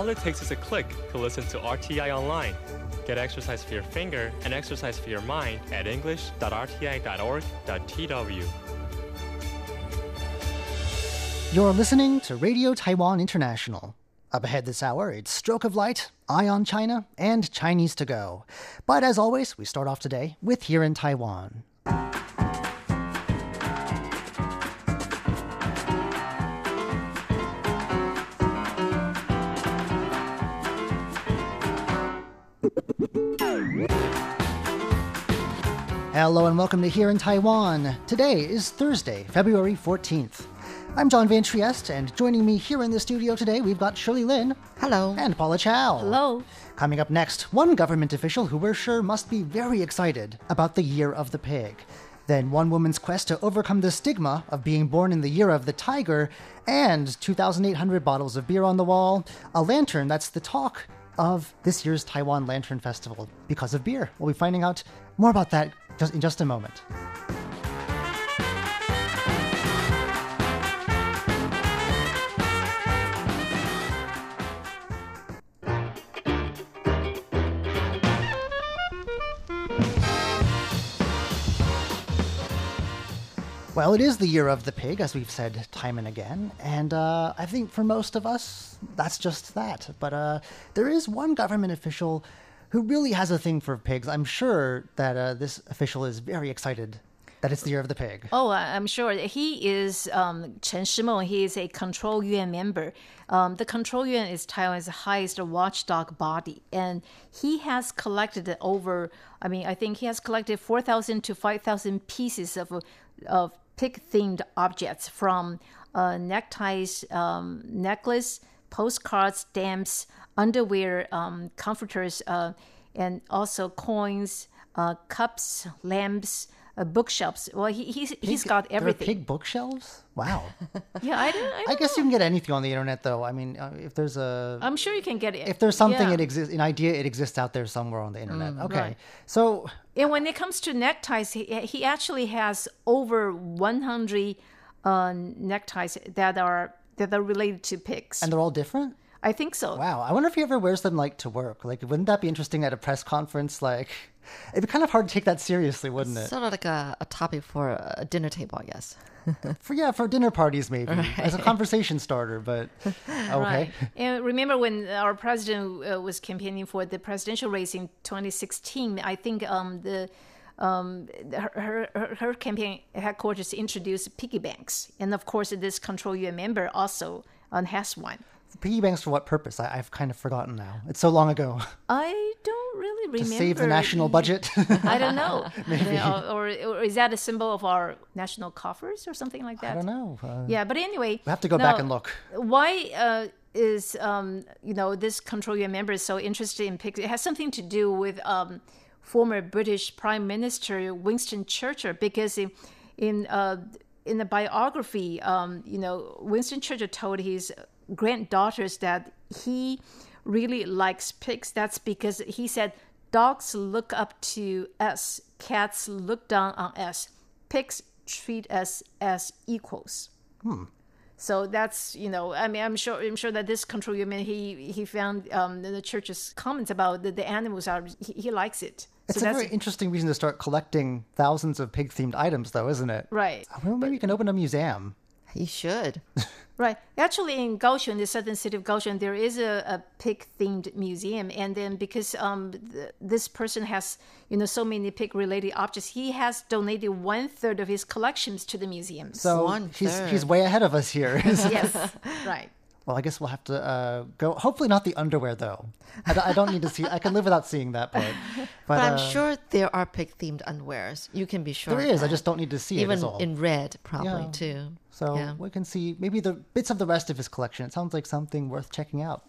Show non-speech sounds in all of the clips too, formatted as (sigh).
All it takes is a click to listen to RTI online. Get exercise for your finger and exercise for your mind at english.rti.org.tw. You're listening to Radio Taiwan International. Up ahead this hour, it's Stroke of Light, Eye on China, and Chinese to Go. But as always, we start off today with Here in Taiwan. Hello and welcome to Here in Taiwan. Today is Thursday, February 14th. I'm John Van Trieste, and joining me here in the studio today, we've got Shirley Lin. Hello. And Paula Chow. Hello. Coming up next, one government official who we're sure must be very excited about the Year of the Pig. Then one woman's quest to overcome the stigma of being born in the year of the tiger, and 2,800 bottles of beer on the wall, a lantern that's the talk of this year's Taiwan Lantern Festival because of beer. We'll be finding out more about that just in just a moment. Well, it is the year of the pig, as we've said time and again, and uh, I think for most of us, that's just that. But uh, there is one government official who really has a thing for pigs. I'm sure that uh, this official is very excited that it's the year of the pig. Oh, I'm sure he is um, Chen Shimou. He is a Control Yuan member. Um, the Control Yuan is Taiwan's highest watchdog body, and he has collected over. I mean, I think he has collected four thousand to five thousand pieces of of pig-themed objects from uh, neckties, um, necklace, postcards, stamps, underwear, um, comforters, uh, and also coins, uh, cups, lamps, uh, bookshelves. Well, he, he's he's got There are everything. pig bookshelves? Wow. (laughs) Yeah, I don't. I, I guess you can get anything on the internet, though. I mean, uh, if there's a I'm sure you can get it. if there's something yeah. it exists an idea it exists out there somewhere on the internet okay right. so And when it comes to neckties, he, he actually has over 100 uh, neckties that are that are related to pigs. and they're all different I think so. wow i wonder if he ever wears them like to work like wouldn't that be interesting at a press conference like it'd be kind of hard to take that seriously wouldn't it Sort of like a, a topic for a dinner table, I guess. (laughs) for yeah for dinner parties maybe as a conversation starter but (laughs) okay Right. And remember when our president uh, was campaigning for the presidential race in 2016, I think um, the um, her, her, her- campaign headquarters introduced piggy banks. And of course, this Control Yuan member also um, has one. Piggy banks for what purpose I, i've kind of forgotten now it's so long ago I don't really remember. to save the national budget I don't know. (laughs) Uh, or, or is that a symbol of our national coffers or something like that? i don't know uh, Yeah, but anyway, we have to go back and look Why uh, is um, you know this Control Yuan member so interested in pigs? It has something to do with um, former British Prime Minister Winston Churchill because in in, uh, in the biography, um, you know, Winston Churchill told his granddaughters that he really likes pigs. That's because he said dogs look up to us, cats look down on us, pigs treat us as equals. So that's you know I mean I'm sure I'm sure that this control Yuan he he found um, the church's comments about the, the animals are he, he likes it. it's so a very interesting reason to start collecting thousands of pig themed items though isn't it right well, maybe you can open a museum You should. (laughs) right. Actually, in Kaohsiung, the southern city of Kaohsiung, there is a, a pig themed museum, and then because um th- this person has you know so many pig related objects, he has donated one third of his collections to the museums. so One he's he's way ahead of us here (laughs) yes, (laughs) right. Well, I guess we'll have to uh, go. Hopefully, not the underwear though. I, don't- I don't need to see. I can live without seeing that part. (laughs) But, But I'm uh, sure there are pig themed underwears. You can be sure. there is. I just don't need to see it. Even all. in red, probably Yeah. too. so yeah. we can see maybe the bits of the rest of his collection. It sounds like something worth checking out.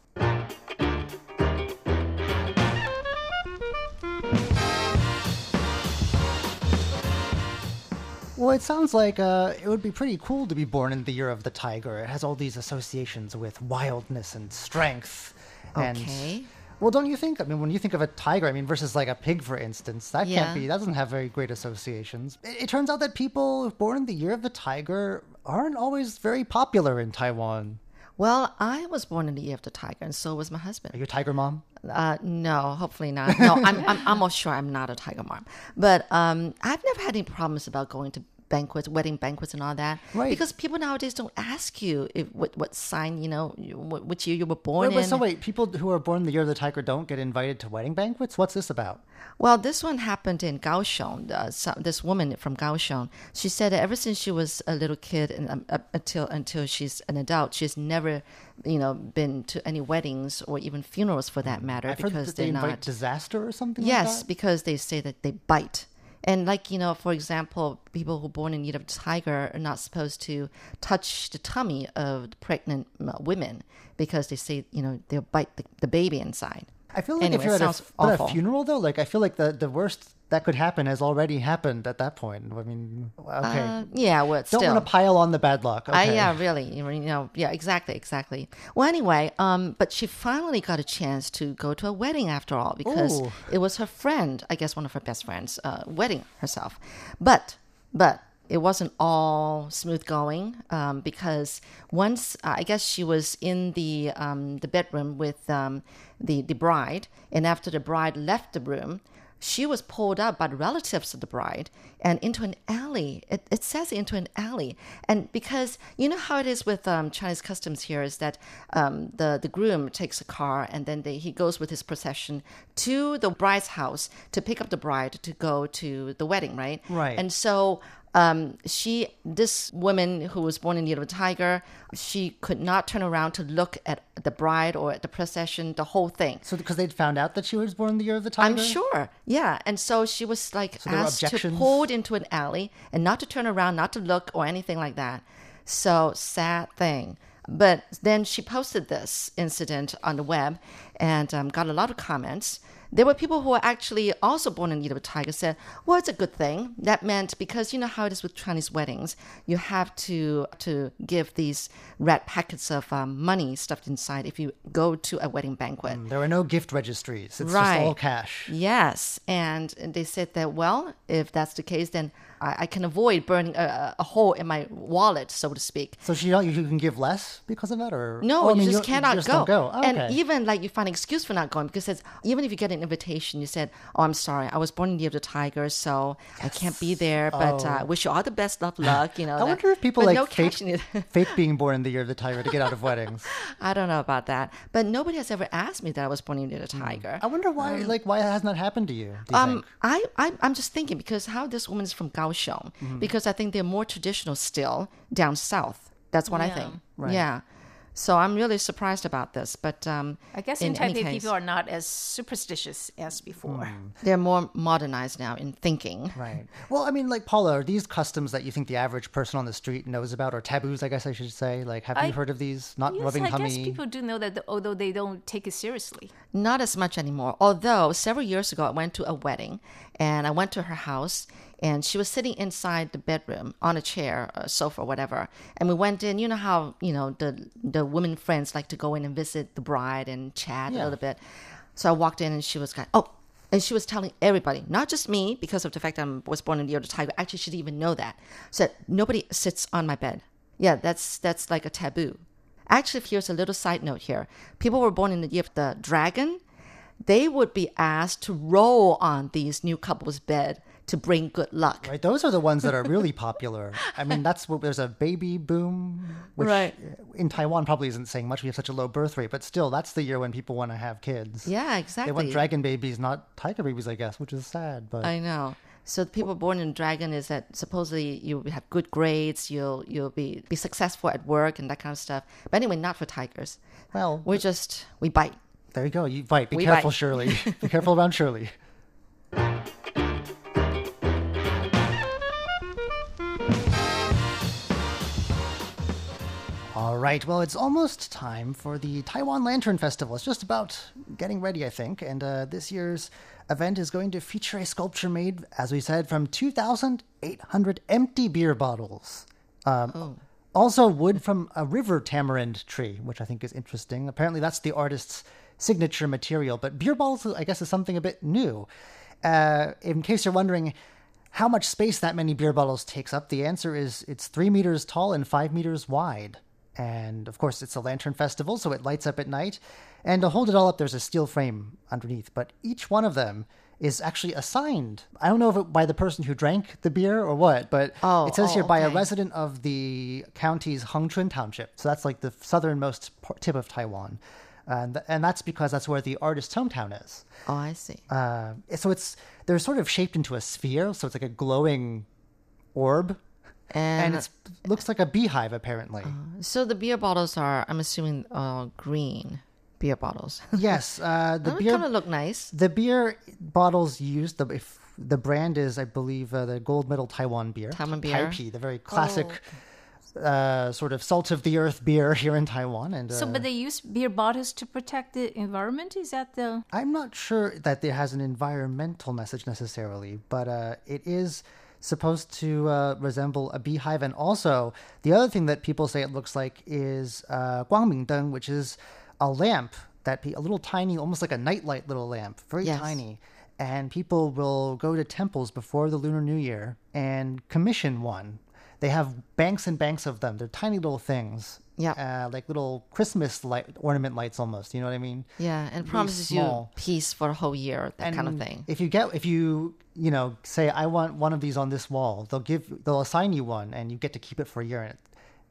Well, it sounds like uh, it would be pretty cool to be born in the year of the tiger. It has all these associations with wildness and strength. And, Okay. Well, don't you think? I mean, when you think of a tiger, I mean, versus like a pig, for instance, that Yeah. can't be. That doesn't have very great associations. It, it turns out that people born in the year of the tiger aren't always very popular in Taiwan. Well, I was born in the year of the tiger, and so was my husband. Are you a tiger mom? Uh, no, hopefully not. No, I'm, I'm almost sure I'm not a tiger mom. But um, I've never had any problems about going to banquets, wedding banquets, and all that. Right. Because people nowadays don't ask you if what, what sign, you know, what, which year you were born Wait, but in. so wait, people who are born in the year of the tiger don't get invited to wedding banquets? What's this about? Well, this one happened in Kaohsiung. Uh, so, this woman from Kaohsiung, she said that ever since she was a little kid and um, up until until she's an adult, she's never, you know, been to any weddings or even funerals for that matter I've because they invite not. disaster or something Yes, like that. because they say that they bite. And like, you know, for example, people who are born in year of tiger are not supposed to touch the tummy of the pregnant uh, women because they say, you know, they'll bite the, the baby inside. I feel like Anyway, if you're at a, at a funeral, though, like I feel like the, the worst that could happen has already happened at that point. I mean, okay. Uh, yeah, well, don't still. want to pile on the bad luck. Okay. I, yeah, really. You know, yeah, exactly, exactly. Well, anyway, um, but she finally got a chance to go to a wedding after all because Ooh. it was her friend, I guess one of her best friends, uh, wedding herself. But, but it wasn't all smooth going um, because once uh, I guess she was in the um, the bedroom with um, the the bride, and after the bride left the room, she was pulled up by the relatives of the bride and into an alley. It, it says into an alley. And because you know how it is with um, Chinese customs here is that um, the, the groom takes a car and then they, he goes with his procession to the bride's house to pick up the bride to go to the wedding, right? Right. And so um, she, this woman who was born in the year of a tiger, she could not turn around to look at the bride or at the procession, the whole thing. So because they'd found out that she was born in the year of the tiger. I'm sure. Yeah. And so she was like were asked to pulled into an alley and not to turn around, not to look or anything like that. So sad thing. But then she posted this incident on the web and um, got a lot of comments. There were people who were actually also born in the year of a tiger said, well, it's a good thing. That meant because you know how it is with Chinese weddings, you have to to give these red packets of um, money stuffed inside if you go to a wedding banquet. There were no gift registries. It's Right. just all cash. Yes, and they said that well, if that's the case, then I, I can avoid burning a, a hole in my wallet, so to speak. So she don't, you can give less because of that, or No, Oh, I you mean, just cannot just go. Go. Oh, And okay. even like you find an excuse for not going because it's even if you get an invitation, you said, "Oh, I'm sorry, I was born in the year of the tiger, so I can't be there, but uh, I wish you all the best of luck." You (laughs) know. Oh. I that- wonder if people like no fake, (laughs) fake being born in the year of the tiger to get out of weddings. (laughs) I don't know about that, but nobody has ever asked me that I was born in the year of the tiger. I wonder why, like, why hasn't that happened to you? You Um, think? I, I, I'm just thinking because how this woman is from Kaohsiung, Mm-hmm. because I think they're more traditional still down south. That's what I think. Right. Yeah. So I'm really surprised about this, but um, I guess in, any Taipei, case, people are not as superstitious as before. they're more modernized now in thinking. Right. Well, I mean, like Paula, are these customs that you think the average person on the street knows about, or taboos? I guess I should say. Like, have I- you heard of these? Not Yes, rubbing I tummy. guess people do know that, although they don't take it seriously. Not as much anymore. Although several years ago, I went to a wedding and I went to her house and she was sitting inside the bedroom on a chair, a sofa, whatever. And we went in. You know how you know the the women friends like to go in and visit the bride and chat Yeah. a little bit. So I walked in and she was like, oh. And she was telling everybody, not just me, because of the fact that I was born in the year of the tiger. Actually, she didn't even know that. Said nobody sits on my bed. Yeah, that's that's like a taboo. Actually, here's a little side note here. People were born in the year of the dragon. They would be asked to roll on these new couples' bed to bring good luck. Right, those are the ones that are really popular. I mean, that's what there's a baby boom, which Right. in Taiwan probably isn't saying much. We have such a low birth rate, but still, that's the year when people want to have kids. Yeah, exactly. They want dragon babies, not tiger babies, I guess, which is sad. But I know. So the people born in dragon is that supposedly you have good grades, you'll you'll be be successful at work and that kind of stuff. But anyway, not for tigers. well, We're just we bite. there you go. You bite. Be We careful, bite. Shirley. (laughs) Be careful around Shirley. Right, well, it's almost time for the Taiwan Lantern Festival. It's just about getting ready, I think. And uh, this year's event is going to feature a sculpture made, as we said, from 2,800 empty beer bottles. Um, Also, wood from a river tamarind tree, which I think is interesting. Apparently, that's the artist's signature material. But beer bottles, I guess, is something a bit new. Uh, in case you're wondering how much space that many beer bottles takes up, the answer is it's three meters tall and five meters wide. And of course, it's a lantern festival, so it lights up at night. And to hold it all up, there's a steel frame underneath. But each one of them is actually assigned. I don't know if it by the person who drank the beer or what, but Oh, it says oh, here by a resident of the county's Hengchun Township. So that's like the southernmost tip of Taiwan. And, and that's because that's where the artist's hometown is. Oh, I see. Uh, so it's they're sort of shaped into a sphere, so it's like a glowing orb, and and it looks like a beehive apparently. so the beer bottles are, I'm assuming, uh, green beer bottles. (laughs) yes, uh, the They beer kind of look nice. the beer bottles used the if the brand is I believe uh, the Gold Medal Taiwan beer, Taiwan beer. Taipei, the very classic. Uh, sort of salt of the earth beer (laughs) here in Taiwan, and uh, So, but they use beer bottles to protect the environment. Is that the? I'm not sure that it has an environmental message necessarily, but uh, it is supposed to uh, resemble a beehive. And also, the other thing that people say it looks like is uh, Guangmingdeng, which is a lamp that pe- a little tiny, almost like a nightlight little lamp, very Yes. tiny. And people will go to temples before the Lunar New Year and commission one. They have banks and banks of them. They're tiny little things. Yeah. Uh, like little Christmas light ornament lights almost. You know what I mean? Yeah, and promises small. you peace for a whole year, that kind of thing. If you get, if you, you know, say I want one of these on this wall, they'll give, they'll assign you one, and you get to keep it for a year. And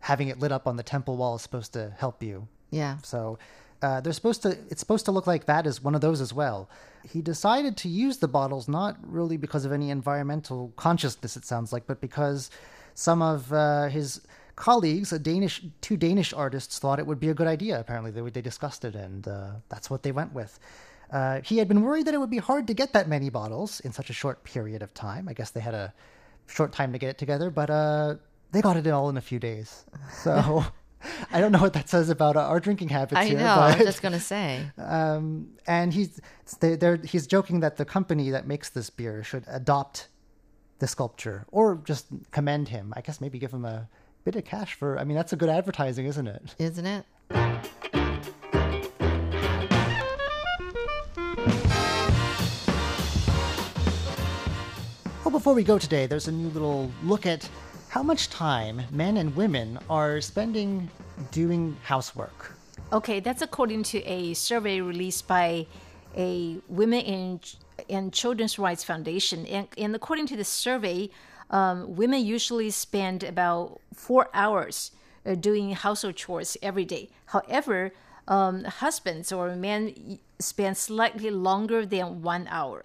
having it lit up on the temple wall is supposed to help you. Yeah. So uh, they're supposed to. It's supposed to look like that is one of those as well. He decided to use the bottles not really because of any environmental consciousness, it sounds like, but because some of uh, his colleagues, a Danish, two Danish artists, thought it would be a good idea. Apparently, they they discussed it, and uh, that's what they went with. Uh, he had been worried that it would be hard to get that many bottles in such a short period of time. I guess they had a short time to get it together, but uh, they got it all in a few days. (laughs) So I don't know what that says about uh, our drinking habits I here. know. but, I'm just gonna (laughs) say. um, and he's they, they're, he's joking that the company that makes this beer should adopt the sculpture or just commend him. I guess maybe give him a bit of cash for. I mean, that's a good advertising, isn't it? Isn't it? Well, before we go today, there's a new little look at how much time men and women are spending doing housework. Okay, that's according to a survey released by a Women in and Children's Rights Foundation. And, and according to the survey, um, women usually spend about four hours uh, doing household chores every day. However, um, husbands or men spend slightly longer than one hour.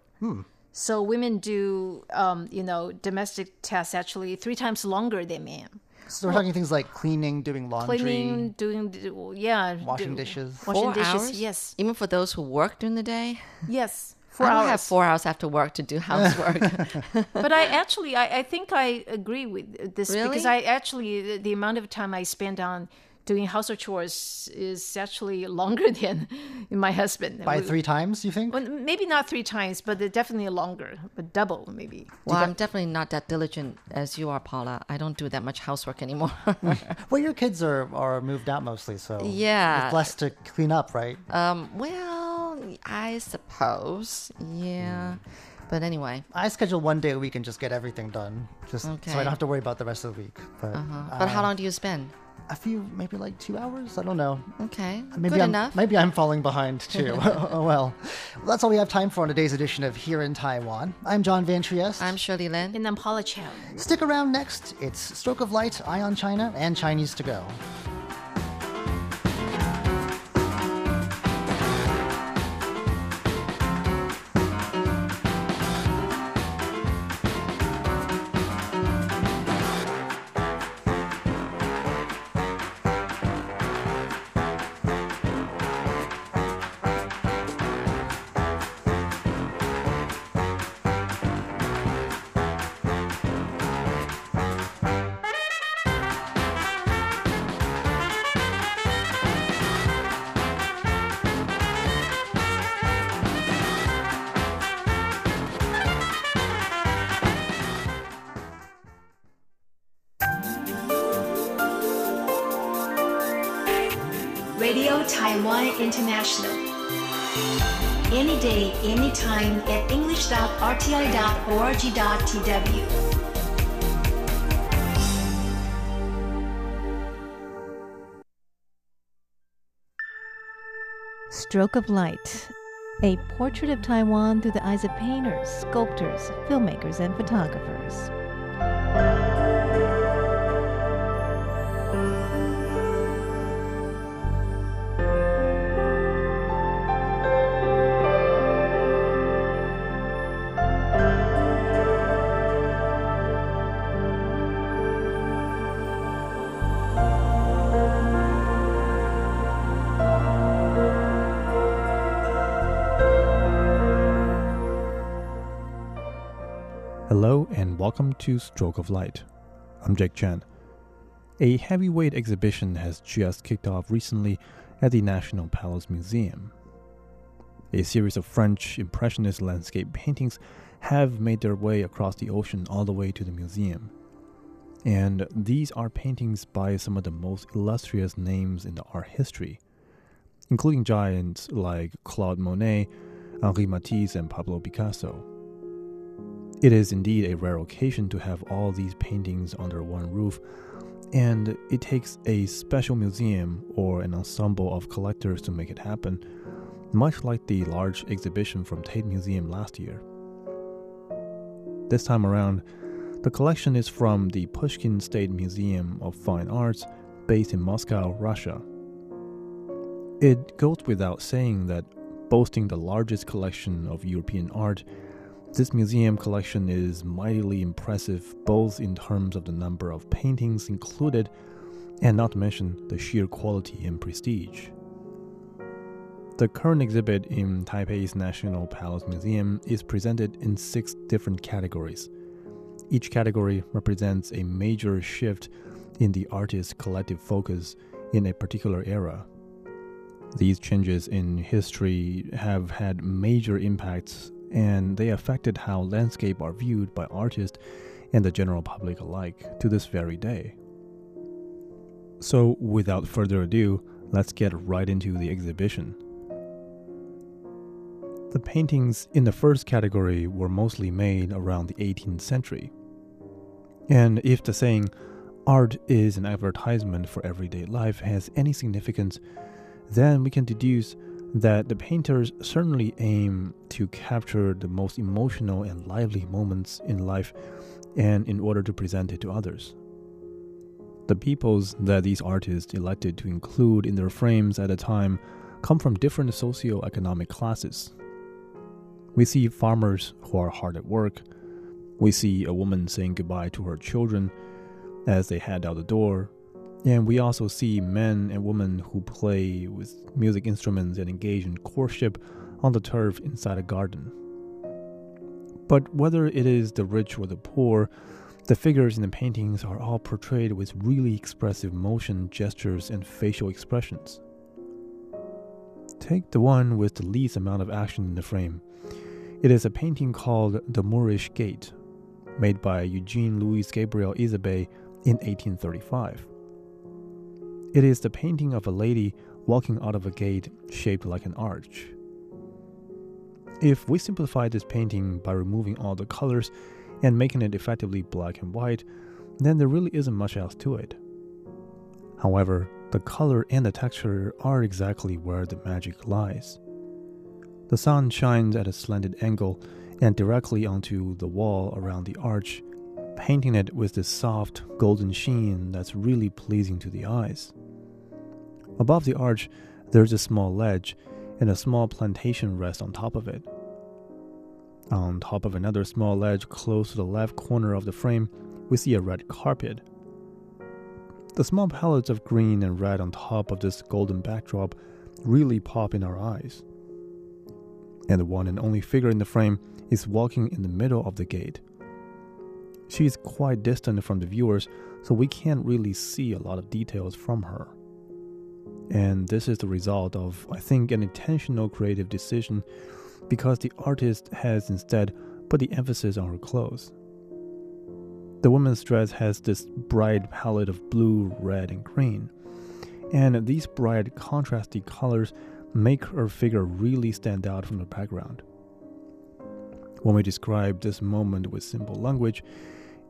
So women do, um, you know, domestic tasks actually three times longer than men. So we're talking things like cleaning, doing laundry. Cleaning, doing, yeah, Washing do- dishes. washing Four dishes. hours? Yes, Even for those who work during the day? yes, four I don't hours. have four hours after work to do housework. (laughs) (laughs) but I actually, I, I think I agree with this because I actually the, the amount of time I spend on doing household chores is actually longer (laughs) than my husband. By We- three times, you think? Well, maybe not three times, but definitely longer, but double maybe. well, I'm definitely not that diligent as you are, Paula. I don't do that much housework anymore. (laughs) Well, your kids are, are moved out mostly, so Yeah. it's less to clean up, right? um, well, I suppose. Yeah. Hmm. But anyway, I schedule one day a week and just get everything done, just so I don't have to worry about the rest of the week. But uh-huh. but uh, how long do you spend? A few, maybe like two hours. I don't know. Okay. Maybe Good I'm, enough. Maybe I'm falling behind too. (laughs) oh well. That's all we have time for on today's edition of Here in Taiwan. I'm John Van Trieste. I'm Shirley Lin. And I'm Paula Chow. Stick around next. It's Stroke of Light, Eye on China, and Chinese to go. NY International. Any day, anytime at english.rti.org.tw. Stroke of Light A Portrait of Taiwan Through the Eyes of Painters, Sculptors, Filmmakers, and Photographers. Hello and welcome to Stroke of Light. I'm Jake Chen. A heavyweight exhibition has just kicked off recently at the National Palace Museum. A series of French Impressionist landscape paintings have made their way across the ocean all the way to the museum. And these are paintings by some of the most illustrious names in the art history, including giants like Claude Monet, Henri Matisse, and Pablo Picasso. It is indeed a rare occasion to have all these paintings under one roof, and it takes a special museum or an ensemble of collectors to make it happen, much like the large exhibition from Tate Museum last year. This time around, the collection is from the Pushkin State Museum of Fine Arts, based in Moscow, Russia. It goes without saying that boasting the largest collection of European art, this museum collection is mightily impressive both in terms of the number of paintings included and not to mention the sheer quality and prestige. The current exhibit in Taipei's National Palace Museum is presented in six different categories. Each category represents a major shift in the artist's collective focus in a particular era. These changes in history have had major impacts and they affected how landscape are viewed by artists and the general public alike to this very day. So, without further ado, let's get right into the exhibition. The paintings in the first category were mostly made around the 18th century. And if the saying, art is an advertisement for everyday life, has any significance, then we can deduce that the painters certainly aim to capture the most emotional and lively moments in life and in order to present it to others. The peoples that these artists elected to include in their frames at a time come from different socio-economic classes. We see farmers who are hard at work. We see a woman saying goodbye to her children as they head out the door. And we also see men and women who play with music instruments and engage in courtship on the turf inside a garden. But whether it is the rich or the poor, the figures in the paintings are all portrayed with really expressive motion, gestures, and facial expressions. Take the one with the least amount of action in the frame. It is a painting called The Moorish Gate, made by Eugene Louis Gabriel Isabey in 1835. It is the painting of a lady walking out of a gate shaped like an arch. If we simplify this painting by removing all the colors and making it effectively black and white, then there really isn't much else to it. However, the color and the texture are exactly where the magic lies. The sun shines at a slanted angle and directly onto the wall around the arch, painting it with this soft golden sheen that's really pleasing to the eyes. Above the arch, there's a small ledge, and a small plantation rests on top of it. On top of another small ledge close to the left corner of the frame, we see a red carpet. The small palettes of green and red on top of this golden backdrop really pop in our eyes. And the one and only figure in the frame is walking in the middle of the gate. She is quite distant from the viewers, so we can't really see a lot of details from her. And this is the result of, I think, an intentional creative decision because the artist has instead put the emphasis on her clothes. The woman's dress has this bright palette of blue, red, and green, and these bright, contrasty colors make her figure really stand out from the background. When we describe this moment with simple language,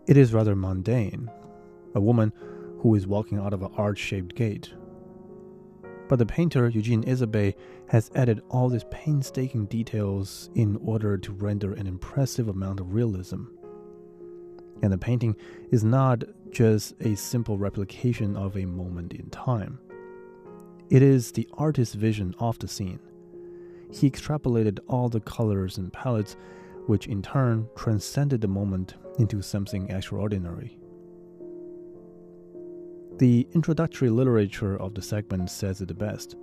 it is rather mundane. A woman who is walking out of an arch shaped gate But the painter Eugene Isabey has added all these painstaking details in order to render an impressive amount of realism. And the painting is not just a simple replication of a moment in time. It is the artist's vision of the scene. He extrapolated all the colors and palettes, which in turn transcended the moment into something extraordinary. The introductory literature of the segment says it the best.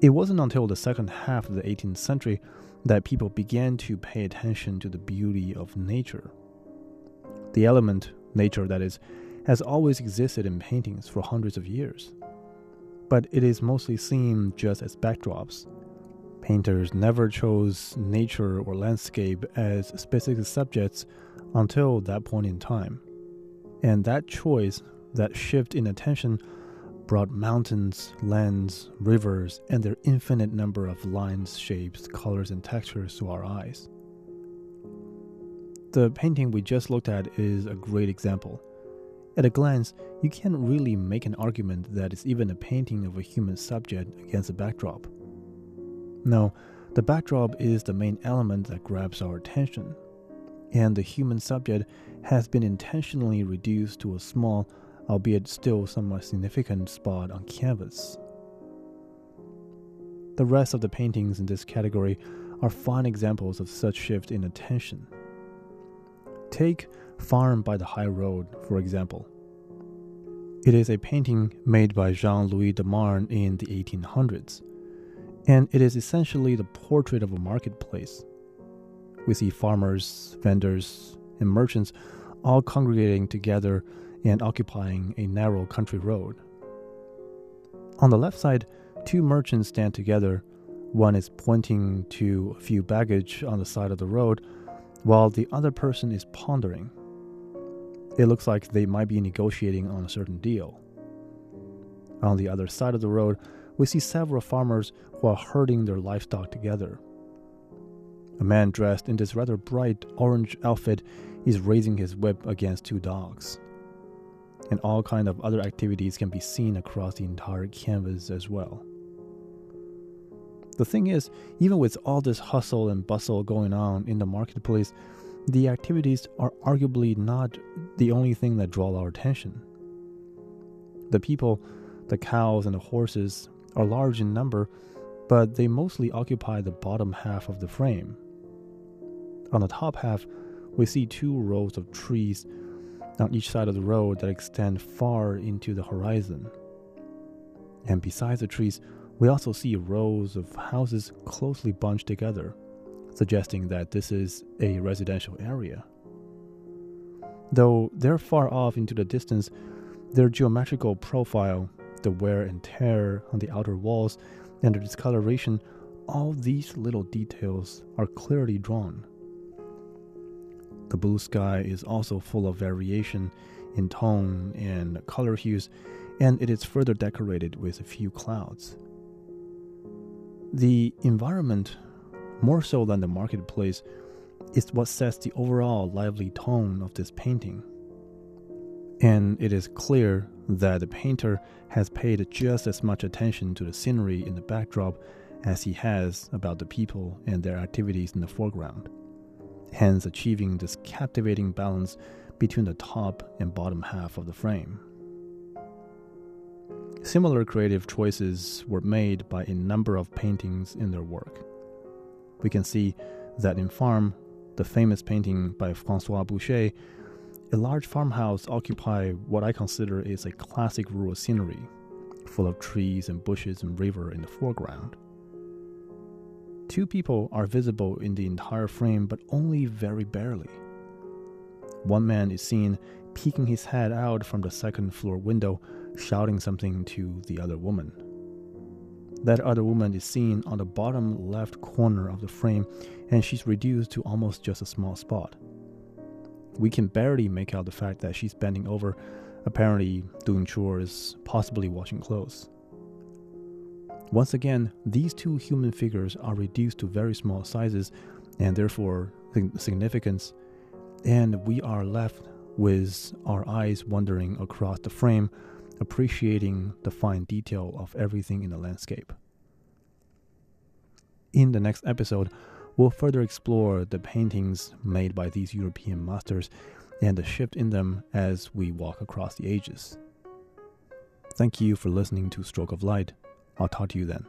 It wasn't until the second half of the 18th century that people began to pay attention to the beauty of nature. The element, nature that is, has always existed in paintings for hundreds of years. But it is mostly seen just as backdrops. Painters never chose nature or landscape as specific subjects until that point in time. And that choice that shift in attention brought mountains, lands, rivers, and their infinite number of lines, shapes, colors, and textures to our eyes. The painting we just looked at is a great example. At a glance, you can't really make an argument that it's even a painting of a human subject against a backdrop. No, the backdrop is the main element that grabs our attention, and the human subject has been intentionally reduced to a small, albeit still somewhat significant spot on canvas. The rest of the paintings in this category are fine examples of such shift in attention. Take Farm by the High Road, for example. It is a painting made by Jean Louis de Marne in the 1800s, and it is essentially the portrait of a marketplace. We see farmers, vendors, and merchants all congregating together and occupying a narrow country road. On the left side, two merchants stand together. One is pointing to a few baggage on the side of the road, while the other person is pondering. It looks like they might be negotiating on a certain deal. On the other side of the road, we see several farmers who are herding their livestock together. A man dressed in this rather bright orange outfit is raising his whip against two dogs and all kind of other activities can be seen across the entire canvas as well. The thing is, even with all this hustle and bustle going on in the marketplace, the activities are arguably not the only thing that draw our attention. The people, the cows, and the horses are large in number, but they mostly occupy the bottom half of the frame. On the top half, we see two rows of trees on each side of the road that extend far into the horizon. And besides the trees, we also see rows of houses closely bunched together, suggesting that this is a residential area. Though they're far off into the distance, their geometrical profile, the wear and tear on the outer walls, and the discoloration, all these little details are clearly drawn. The blue sky is also full of variation in tone and color hues, and it is further decorated with a few clouds. The environment, more so than the marketplace, is what sets the overall lively tone of this painting. And it is clear that the painter has paid just as much attention to the scenery in the backdrop as he has about the people and their activities in the foreground hence achieving this captivating balance between the top and bottom half of the frame. Similar creative choices were made by a number of paintings in their work. We can see that in Farm, the famous painting by Francois Boucher, a large farmhouse occupies what I consider is a classic rural scenery, full of trees and bushes and river in the foreground. Two people are visible in the entire frame, but only very barely. One man is seen peeking his head out from the second floor window, shouting something to the other woman. That other woman is seen on the bottom left corner of the frame, and she's reduced to almost just a small spot. We can barely make out the fact that she's bending over, apparently doing chores, possibly washing clothes. Once again, these two human figures are reduced to very small sizes and therefore significance, and we are left with our eyes wandering across the frame, appreciating the fine detail of everything in the landscape. In the next episode, we'll further explore the paintings made by these European masters and the shift in them as we walk across the ages. Thank you for listening to Stroke of Light. I'll talk to you then.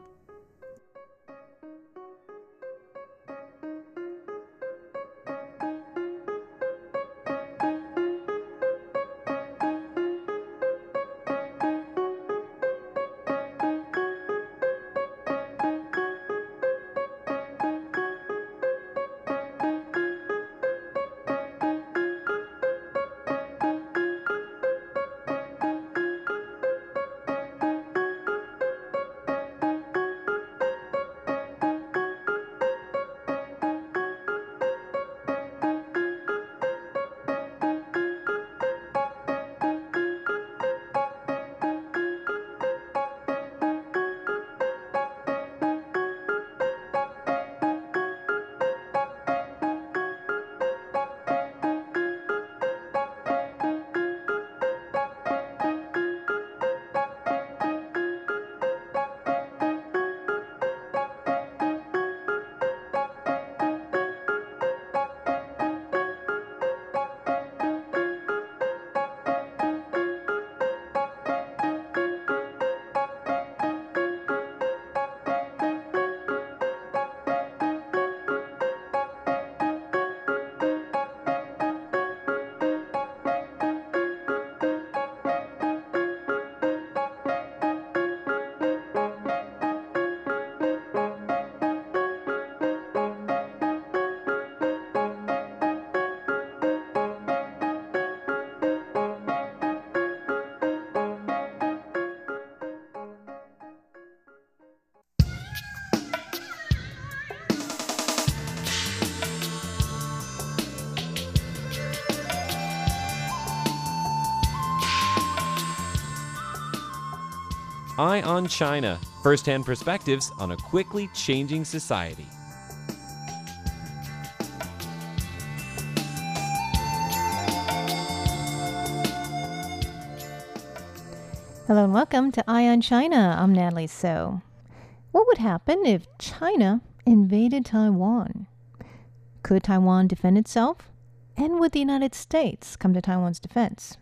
Eye on China first hand perspectives on a quickly changing society. Hello and welcome to Eye on China. I'm Natalie So. What would happen if China invaded Taiwan? Could Taiwan defend itself? And would the United States come to Taiwan's defense?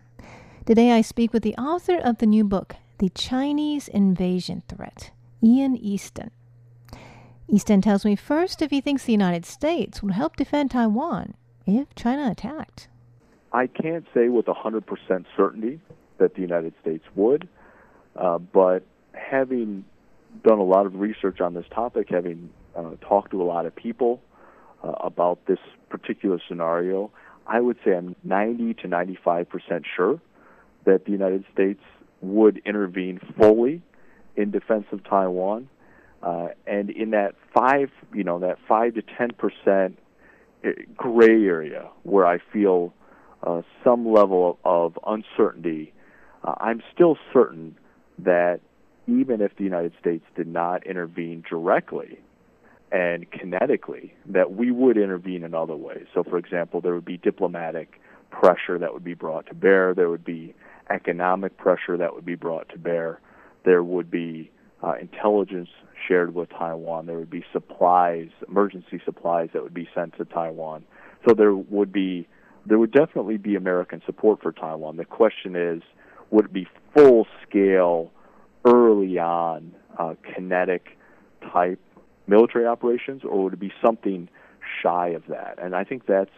Today I speak with the author of the new book, The Chinese Invasion Threat, Ian Easton. Easton tells me first if he thinks the United States would help defend Taiwan if China attacked. I can't say with 100% certainty that the United States would, uh, but having done a lot of research on this topic, having uh, talked to a lot of people uh, about this particular scenario, I would say I'm 90 to 95% sure that the United States would intervene fully in defense of Taiwan. Uh, and in that five, you know, that five to ten percent uh, gray area where I feel uh, some level of, of uncertainty, uh, I'm still certain that even if the United States did not intervene directly and kinetically, that we would intervene in other ways. So, for example, there would be diplomatic pressure that would be brought to bear. There would be economic pressure that would be brought to bear. There would be uh, intelligence shared with Taiwan. There would be supplies, emergency supplies that would be sent to Taiwan. So there would be, there would definitely be American support for Taiwan. The question is, would it be full scale, early on, uh, kinetic type military operations, or would it be something shy of that? And I think that's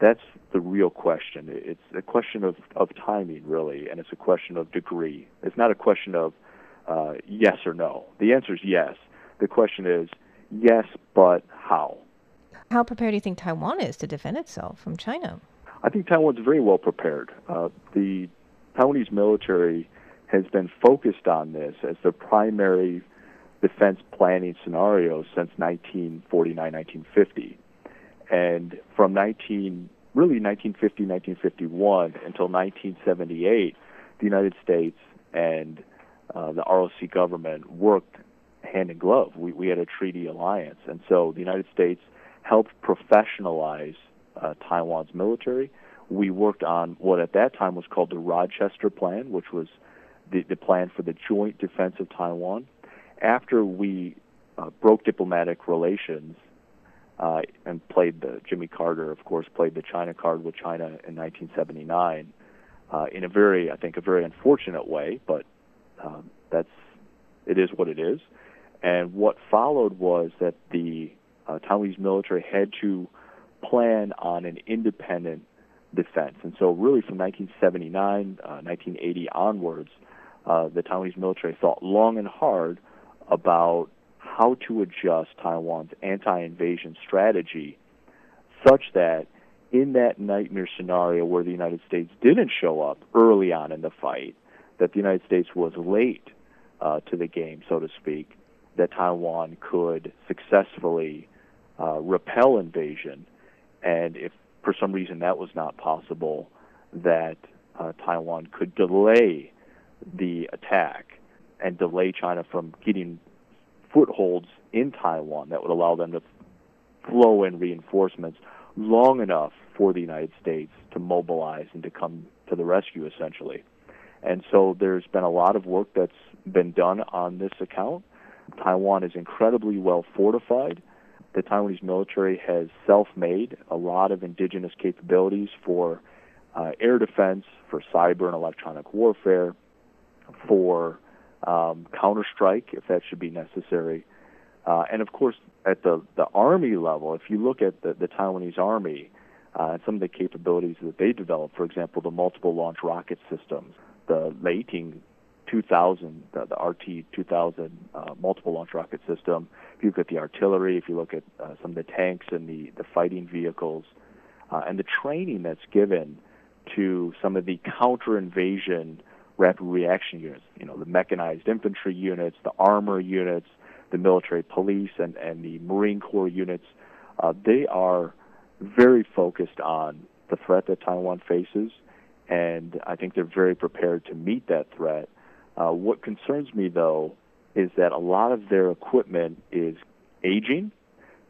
that's the real question. It's a question of, of timing, really, and it's a question of degree. It's not a question of uh, yes or no. The answer is yes. The question is yes, but how? How prepared do you think Taiwan is to defend itself from China? I think Taiwan's very well prepared. Uh, the Taiwanese military has been focused on this as their primary defense planning scenario since 1949, 1950. And from 19, really 1950, 1951 until 1978, the United States and uh, the ROC government worked hand in glove. We, we had a treaty alliance. And so the United States helped professionalize uh, Taiwan's military. We worked on what at that time was called the Rochester Plan, which was the, the plan for the joint defense of Taiwan. After we uh, broke diplomatic relations uh, and played the Jimmy Carter, of course, played the China card with China in 1979 uh, in a very, I think, a very unfortunate way, but um, that's it is what it is. And what followed was that the uh, Taiwanese military had to plan on an independent defense. And so, really, from 1979, uh, 1980 onwards, uh, the Taiwanese military thought long and hard about how to adjust Taiwan's anti invasion strategy such that in that nightmare scenario where the United States didn't show up early on in the fight, that the United States was late uh, to the game, so to speak, that Taiwan could successfully uh, repel invasion. And if for some reason that was not possible, that uh, Taiwan could delay the attack and delay China from getting footholds in Taiwan that would allow them to flow in reinforcements long enough for the United States to mobilize and to come to the rescue, essentially. And so there's been a lot of work that's been done on this account. Taiwan is incredibly well fortified. The Taiwanese military has self made a lot of indigenous capabilities for uh, air defense, for cyber and electronic warfare, for um, counterstrike, if that should be necessary. Uh, and of course, at the, the Army level, if you look at the, the Taiwanese Army uh, and some of the capabilities that they developed, for example, the multiple launch rocket systems, the Leiting 2000, the, the RT 2000 uh, multiple launch rocket system, if you look at the artillery, if you look at uh, some of the tanks and the, the fighting vehicles, uh, and the training that's given to some of the counter invasion rapid reaction units, you know, the mechanized infantry units, the armor units, the military police, and, and the Marine Corps units, uh, they are very focused on the threat that Taiwan faces, and I think they're very prepared to meet that threat. Uh, what concerns me, though, is that a lot of their equipment is aging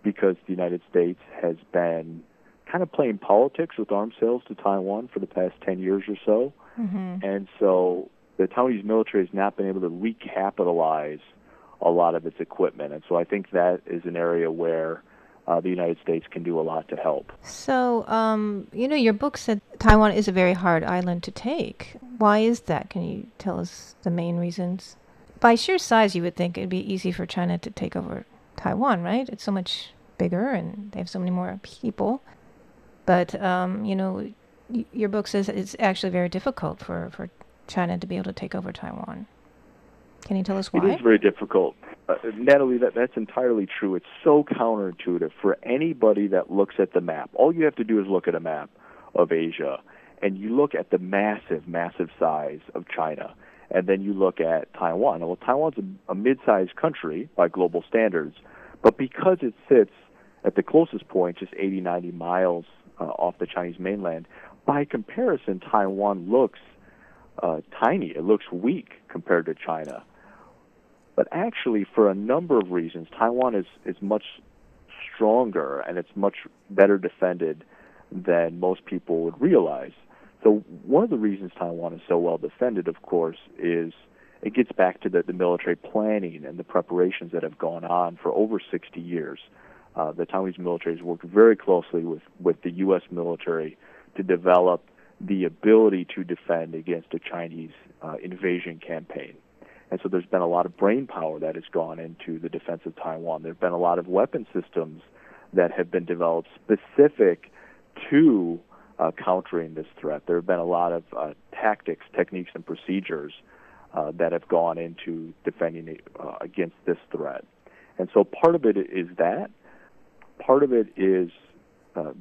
because the United States has been kind of playing politics with arms sales to Taiwan for the past 10 years or so. Mm-hmm. And so the Taiwanese military has not been able to recapitalize a lot of its equipment. And so I think that is an area where uh, the United States can do a lot to help. So, um, you know, your book said Taiwan is a very hard island to take. Why is that? Can you tell us the main reasons? By sheer size, you would think it'd be easy for China to take over Taiwan, right? It's so much bigger and they have so many more people. But, um, you know, your book says it's actually very difficult for, for China to be able to take over Taiwan. Can you tell us why? It is very difficult. Uh, Natalie, that, that's entirely true. It's so counterintuitive for anybody that looks at the map. All you have to do is look at a map of Asia, and you look at the massive, massive size of China, and then you look at Taiwan. Well, Taiwan's a, a mid-sized country by global standards, but because it sits at the closest point, just 80, 90 miles uh, off the Chinese mainland, by comparison, Taiwan looks uh, tiny. It looks weak compared to China. But actually, for a number of reasons, Taiwan is, is much stronger and it's much better defended than most people would realize. So, one of the reasons Taiwan is so well defended, of course, is it gets back to the, the military planning and the preparations that have gone on for over 60 years. Uh, the Taiwanese military has worked very closely with, with the U.S. military to develop the ability to defend against a Chinese uh, invasion campaign. And so there's been a lot of brain power that has gone into the defense of Taiwan. There have been a lot of weapon systems that have been developed specific to uh, countering this threat. There have been a lot of uh, tactics, techniques, and procedures uh, that have gone into defending uh, against this threat. And so part of it is that. Part of it is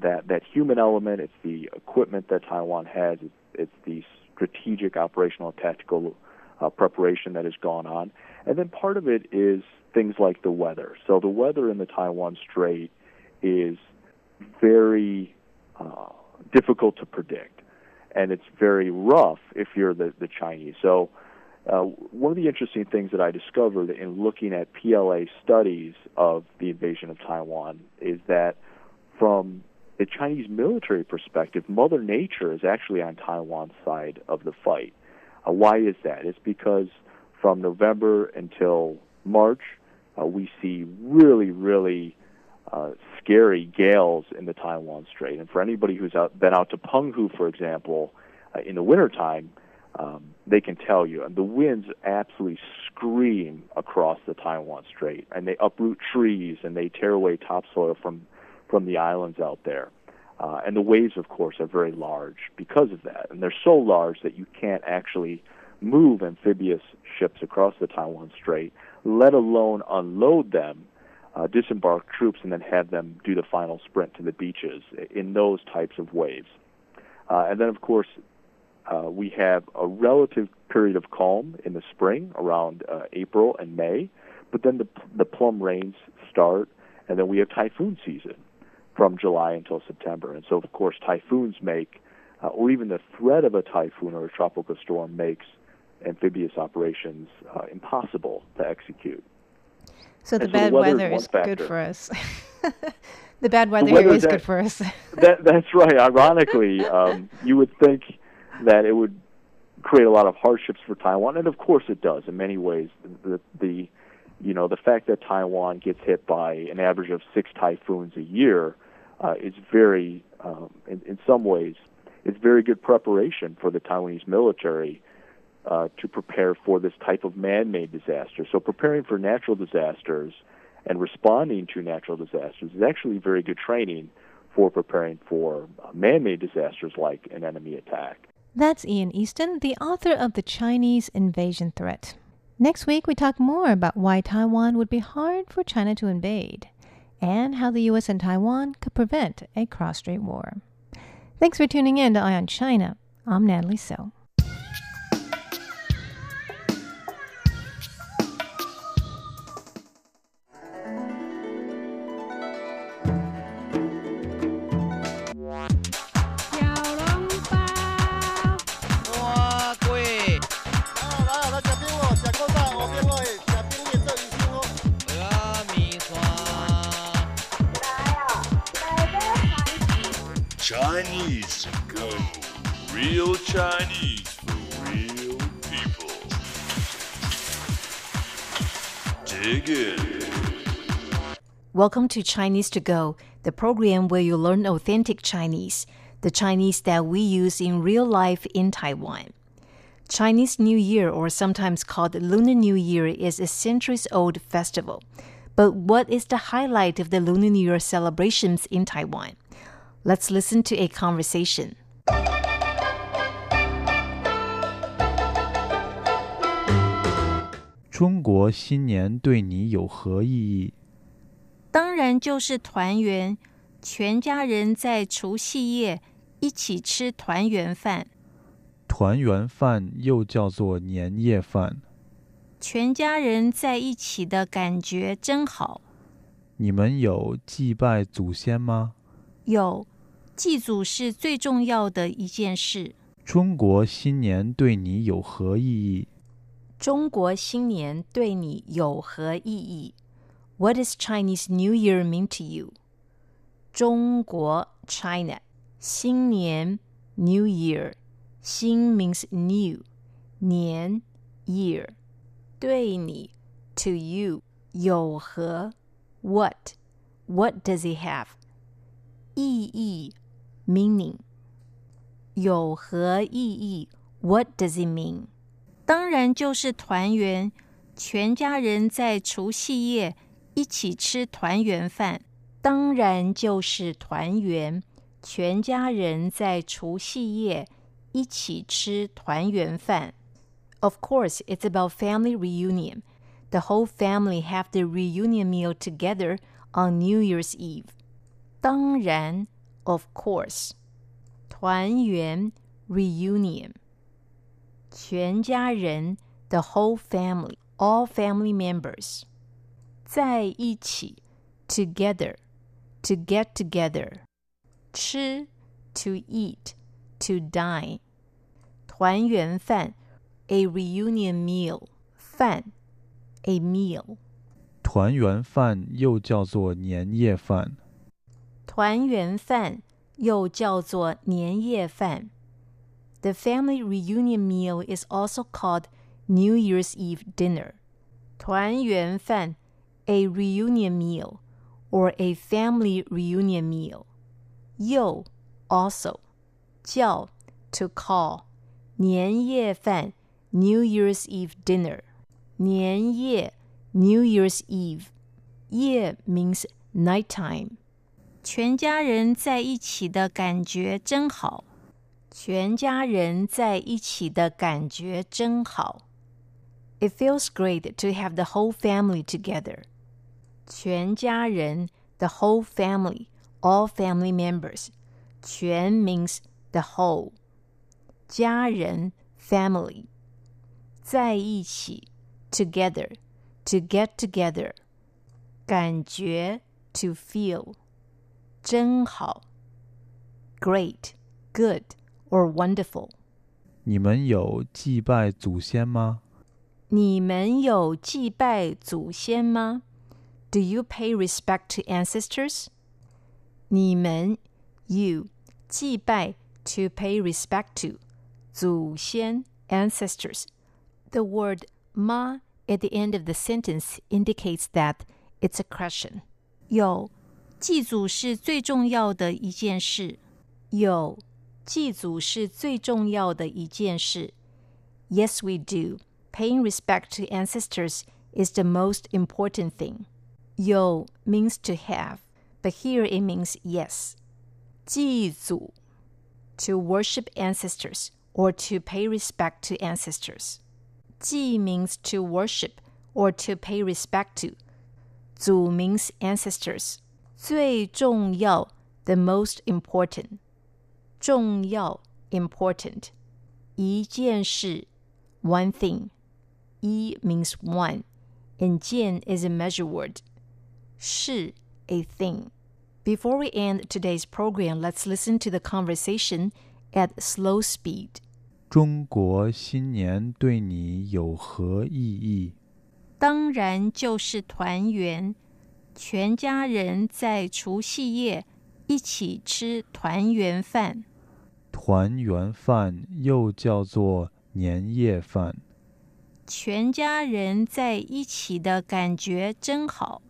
that that human element. It's the equipment that Taiwan has. It's, it's the strategic, operational, tactical uh, preparation that has gone on, and then part of it is things like the weather. So the weather in the Taiwan Strait is very uh, difficult to predict, and it's very rough if you're the, the Chinese. So. Uh, one of the interesting things that I discovered in looking at PLA studies of the invasion of Taiwan is that from the Chinese military perspective, Mother Nature is actually on Taiwan's side of the fight. Uh, why is that? It's because from November until March, uh, we see really, really uh, scary gales in the Taiwan Strait. And for anybody who's out, been out to Penghu, for example, uh, in the wintertime, um, they can tell you. And the winds absolutely scream across the Taiwan Strait, and they uproot trees and they tear away topsoil from from the islands out there. Uh, and the waves, of course, are very large because of that. And they're so large that you can't actually move amphibious ships across the Taiwan Strait, let alone unload them, uh, disembark troops, and then have them do the final sprint to the beaches in those types of waves. Uh, and then, of course, uh, we have a relative period of calm in the spring around uh, April and May, but then the, the plum rains start, and then we have typhoon season from July until September. And so, of course, typhoons make, uh, or even the threat of a typhoon or a tropical storm makes amphibious operations uh, impossible to execute. So the And (laughs) bad the weather is weather is good for us. the bad weather weather here is that- good for us. (laughs) that that's right. Ironically, (laughs) um, you would think that it would create a lot of hardships for Taiwan, and of course it does in many ways. The, the you know the fact that Taiwan gets hit by an average of six typhoons a year uh, is very, um, in, in some ways, it's very good preparation for the Taiwanese military uh, to prepare for this type of man-made disaster. So preparing for natural disasters and responding to natural disasters is actually very good training for preparing for uh, man-made disasters like an enemy attack. That's Ian Easton, the author of The Chinese Invasion Threat. Next week, we talk more about why Taiwan would be hard for China to invade and how the U.S. and Taiwan could prevent a cross strait war. Thanks for tuning in to Eye on China. I'm Natalie So. Dig in. Welcome to Chinese to Go, the program where you learn authentic Chinese, the Chinese that we use in real life in Taiwan. Chinese New Year, or sometimes called Lunar New Year, is a centuries old festival. But what is the highlight of the Lunar New Year celebrations in Taiwan? Let's listen to a conversation. 中国新年对你有何意义？当然就是团圆，全家人在除夕夜一起吃团圆饭，团圆饭又叫做年夜饭。全家人在一起的感觉真好。你们有祭拜祖先吗？有，祭祖是最重要的一件事。中国新年对你有何意义？中国新年对你有何意义？What does Chinese New Year mean to you? 中国 China 新年 New Year 新 means new 年 year 对你 to you 有何 what what does it have 意义 meaning 有何意义 What does it mean? 当然就是团圆，全家人在除夕夜一起吃团圆饭。当然就是团圆，全家人在除夕夜一起吃团圆饭。Of course, it's about family reunion. The whole family have the reunion meal together on New Year's Eve. 当然，of course，团圆 reunion，全家人 the whole family, all family members 在一起 together to get together 吃 to eat to dine 团圆饭 a reunion meal 饭 a meal 团圆饭又叫做年夜饭。团圆饭又叫做年夜饭 The family reunion meal is also called New Year's Eve dinner. 团圆饭 a reunion meal or a family reunion meal. 又 also 叫 to call 年夜饭 New Year's Eve dinner. 年夜 New Year's Eve. 夜 means nighttime. 全家人在一起的感觉真好。 全家人在一起的感觉真好。It feels great to have the whole family together. 全家人 the whole family, all family members. 全 means the whole. 家人 family. 在一起 together, to get together. 感觉 to feel. 真好 great, good, or wonderful. 你们有祭拜祖先吗？你们有祭拜祖先吗？Do you pay respect to ancestors? 你们 you 祭拜 to pay respect to 祖先 ancestors. The word ma at the end of the sentence indicates that it's a question. 有祭祖是最重要的一件事。有 祭祖是最重要的一件事。Yes, we do. Paying respect to ancestors is the most important thing. 有 means to have, but here it means yes. 祭祖 to worship ancestors or to pay respect to ancestors. 祭 means to worship or to pay respect to. 祖 means ancestors. 最重要 the most important. 重要 important. 一件事 one thing. 一 means one, and 件 is a measure word. 是 a thing. Before we end today's program, let's listen to the conversation at slow speed. 中国新年对你有何意义？当然就是团圆，全家人在除夕夜 一起吃团圆饭。团圆饭又叫做年夜饭。全家人在一起的感觉真好。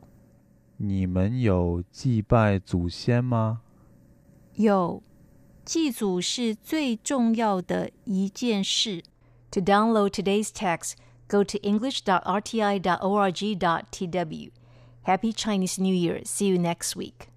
你们有祭拜祖先吗？有，祭祖是最重要的一件事。To download today's text, go to english.rti.org.tw. Happy Chinese New Year. See you next week.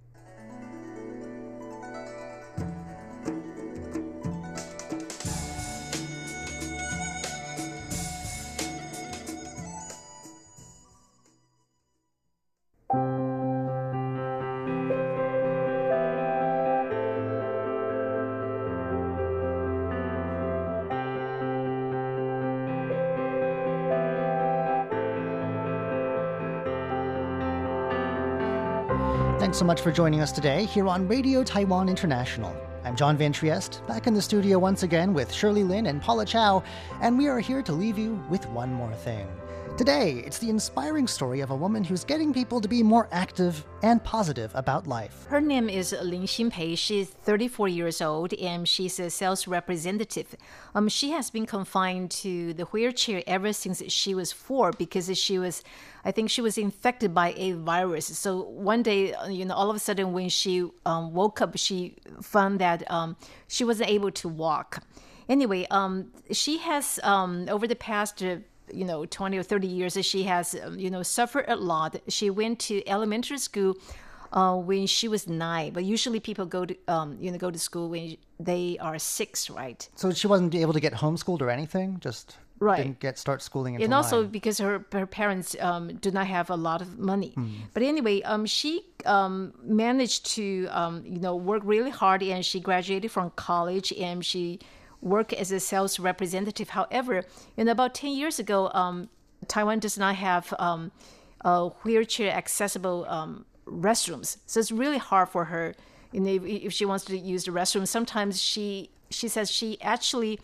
So much for joining us today here on Radio Taiwan International. I'm John Van Trieste, back in the studio once again with Shirley Lin and Paula Chow, and we are here to leave you with one more thing. Today, it's the inspiring story of a woman who's getting people to be more active and positive about life. Her name is Lin Xinpei. She's 34 years old and she's a sales representative. Um, she has been confined to the wheelchair ever since she was four because she was, I think, she was infected by a virus. So one day, uh, you know, all of a sudden when she um, woke up, she found that um, she wasn't able to walk. Anyway, um, she has um, over the past. You know 20 or 30 years she has um, you know suffered a lot she went to elementary school uh, when she was nine but usually people go to um, you know go to school when they are six right So she wasn't able to get homeschooled or anything, just Right. didn't get start schooling and also nine. because her her parents um, do not have a lot of money. But anyway, um, she um, managed to um, you know work really hard, and she graduated from college, and she worked as a sales representative. However, in about ten years ago, um, Taiwan does not have um, wheelchair accessible um, restrooms, so it's really hard for her. You know, if, if she wants to use the restroom, sometimes she she says she actually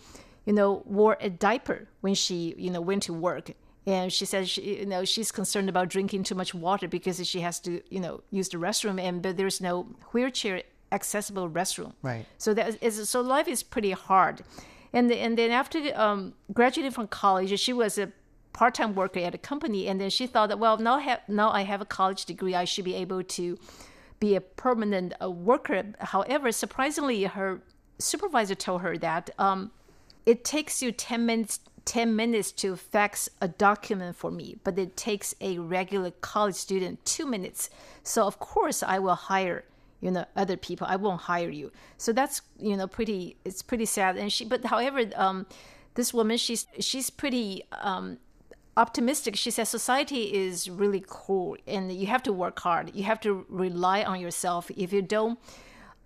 you know, wore a diaper when she, you know, went to work. And she says, she, you know, she's concerned about drinking too much water because she has to, you know, use the restroom, and but there's no wheelchair accessible restroom. Right. So that is so life is pretty hard. And the, and then after um, graduating from college, she was a part-time worker at a company, and then she thought that well now have now I have a college degree, I should be able to be a permanent uh, worker. However, surprisingly, her supervisor told her that um, it takes you 10 minutes 10 minutes to fax a document for me but it takes a regular college student 2 minutes so of course i will hire you know other people i won't hire you so that's you know pretty it's pretty sad and she but however um, this woman she's she's pretty um, optimistic she says society is really cool and you have to work hard you have to rely on yourself if you don't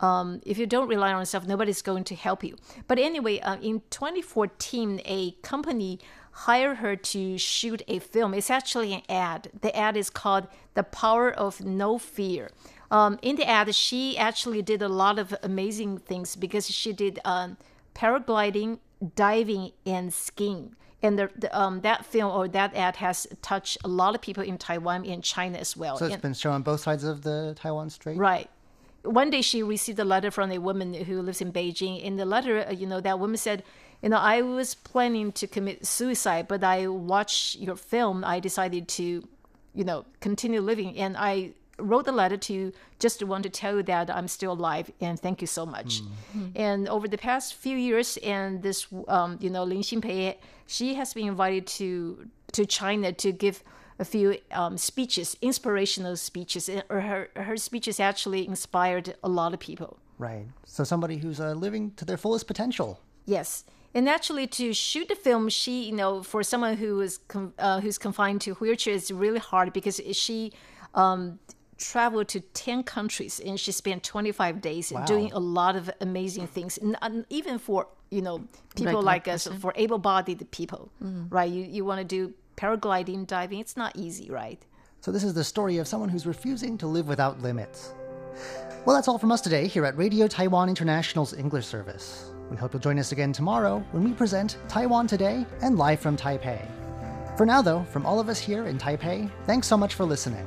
um, if you don't rely on yourself, nobody's going to help you. But anyway, uh, in 2014, a company hired her to shoot a film. It's actually an ad. The ad is called The Power of No Fear. Um, in the ad, she actually did a lot of amazing things because she did um, paragliding, diving, and skiing. And the, the, um, that film or that ad has touched a lot of people in Taiwan and China as well. So it's And- been shown on both sides of the Taiwan Strait? Right. One day she received a letter from a woman who lives in Beijing. In the letter, uh, you know, that woman said, you know, I was planning to commit suicide, but I watched your film. I decided to, you know, continue living. And I wrote the letter to you just to want to tell you that I'm still alive and thank you so much. And over the past few years, and this, um, you know, Lin Xinpei, she has been invited to to China to give a few um, speeches, inspirational speeches. And her her speeches actually inspired a lot of people. Right. So somebody who's uh, living to their fullest potential. Yes, and actually to shoot the film, she you know for someone who is com- uh, who's confined to wheelchair is really hard because she um, traveled to ten countries and she spent twenty five days Wow. doing a lot of amazing things, and, and even for you know people Regular like us, for able bodied people, Mhm. right? You you want to do paragliding, diving. It's not easy, right? So this is the story of someone who's refusing to live without limits. Well, that's all from us today here at Radio Taiwan International's English service. We hope you'll join us again tomorrow when we present Taiwan Today and live from Taipei. For now, though, from all of us here in Taipei, thanks so much for listening.